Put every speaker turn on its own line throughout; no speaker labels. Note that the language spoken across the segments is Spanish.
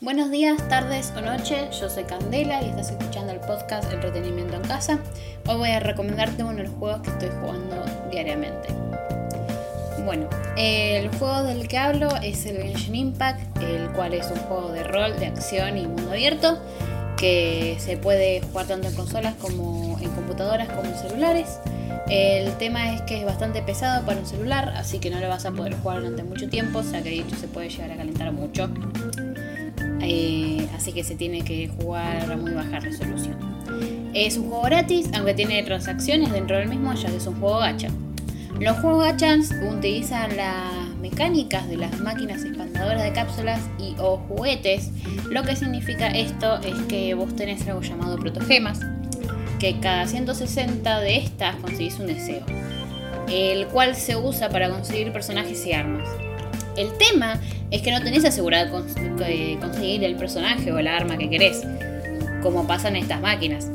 Buenos días, tardes o noche, yo soy Candela y estás escuchando el podcast Entretenimiento en Casa. Hoy voy a recomendarte uno de los juegos que estoy jugando diariamente. Bueno, el juego del que hablo es el Genshin Impact, el cual es un juego de rol, de acción y mundo abierto, que se puede jugar tanto en consolas como en computadoras como en celulares. El tema es que es bastante pesado para un celular, así que no lo vas a poder jugar durante mucho tiempo, o sea que dicho se puede llegar a calentar mucho. Así que se tiene que jugar a muy baja resolución. Es un juego gratis, aunque tiene transacciones dentro del mismo, ya que es un juego gacha. Los juegos gachas utilizan las mecánicas de las máquinas expandadoras de cápsulas y o juguetes. Lo que significa esto es que vos tenés algo llamado protogemas, que cada 160 de estas conseguís un deseo, el cual se usa para conseguir personajes y armas. El tema es que no tenés asegurado conseguir el personaje o la arma que querés, como pasa en estas máquinas.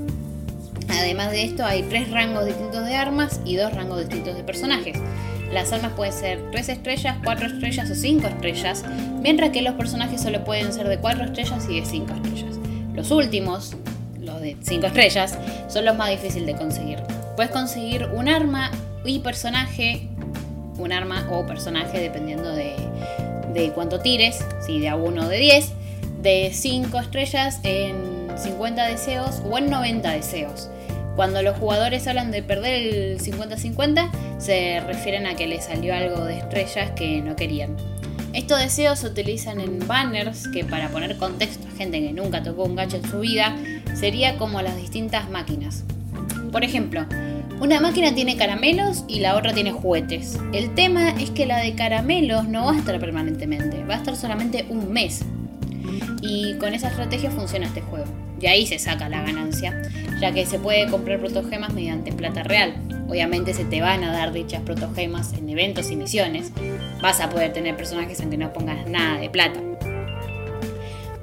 Además de esto, hay tres rangos distintos de armas y dos rangos distintos de personajes. Las armas pueden ser 3 estrellas, 4 estrellas o 5 estrellas, mientras que los personajes solo pueden ser de 4 estrellas y de 5 estrellas. Los últimos, los de 5 estrellas, son los más difíciles de conseguir. Puedes conseguir un arma y personaje un arma o personaje dependiendo de, cuánto tires, si de a 1 o de 10, de 5 estrellas en 50 deseos o en 90 deseos. Cuando los jugadores hablan de perder el 50-50, se refieren a que les salió algo de estrellas que no querían. Estos deseos se utilizan en banners que para poner contexto a gente que nunca tocó un gacho en su vida, sería como las distintas máquinas. Por ejemplo, una máquina tiene caramelos y la otra tiene juguetes. El tema es que la de caramelos no va a estar permanentemente, va a estar solamente un mes. Y con esa estrategia funciona este juego. Y ahí se saca la ganancia, ya que se puede comprar protogemas mediante plata real. Obviamente se te van a dar dichas protogemas en eventos y misiones. Vas a poder tener personajes aunque no pongas nada de plata.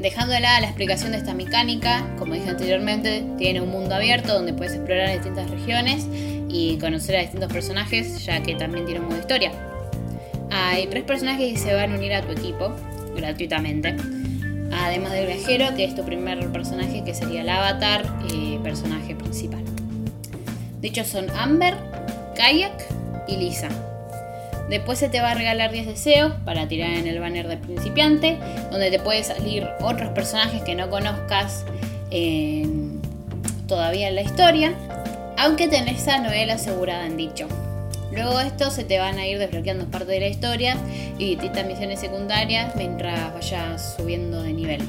Dejando de lado la explicación de esta mecánica, como dije anteriormente, tiene un mundo abierto donde puedes explorar distintas regiones y conocer a distintos personajes, ya que también tiene un modo historia. Hay tres personajes que se van a unir a tu equipo gratuitamente. Además del viajero, que es tu primer personaje, que sería el avatar, personaje principal. Dichos son Amber, Kayak y Lisa. Después se te va a regalar 10 deseos para tirar en el banner del principiante, donde te puede salir otros personajes que no conozcas todavía en la historia, aunque tenés a Noel asegurada en dicho. Luego de esto se te van a ir desbloqueando parte de la historia y distintas misiones secundarias mientras vayas subiendo de nivel.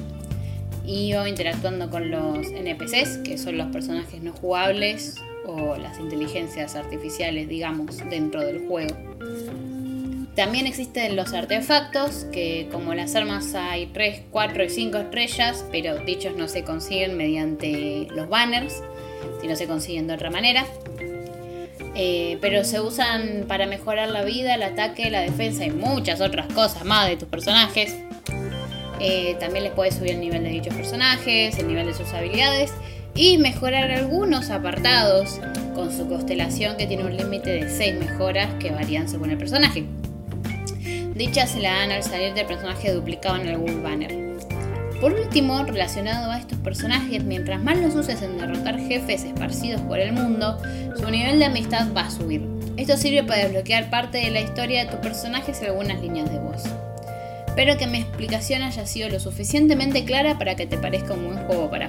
Y o interactuando con los NPCs, que son los personajes no jugables o las inteligencias artificiales, digamos, dentro del juego. También existen los artefactos, que como las armas hay 3, 4 y 5 estrellas, pero dichos no se consiguen mediante los banners, sino se consiguen de otra manera. Eh, pero se usan para mejorar la vida, el ataque, la defensa y muchas otras cosas más de tus personajes. Eh, también les puedes subir el nivel de dichos personajes, el nivel de sus habilidades y mejorar algunos apartados con su constelación que tiene un límite de 6 mejoras que varían según el personaje. Dichas se la dan al salir del personaje duplicado en algún banner. Por último, relacionado a estos personajes, mientras más los uses en derrotar jefes esparcidos por el mundo, su nivel de amistad va a subir. Esto sirve para desbloquear parte de la historia de tu personaje y algunas líneas de voz. Espero que mi explicación haya sido lo suficientemente clara para que te parezca un buen juego para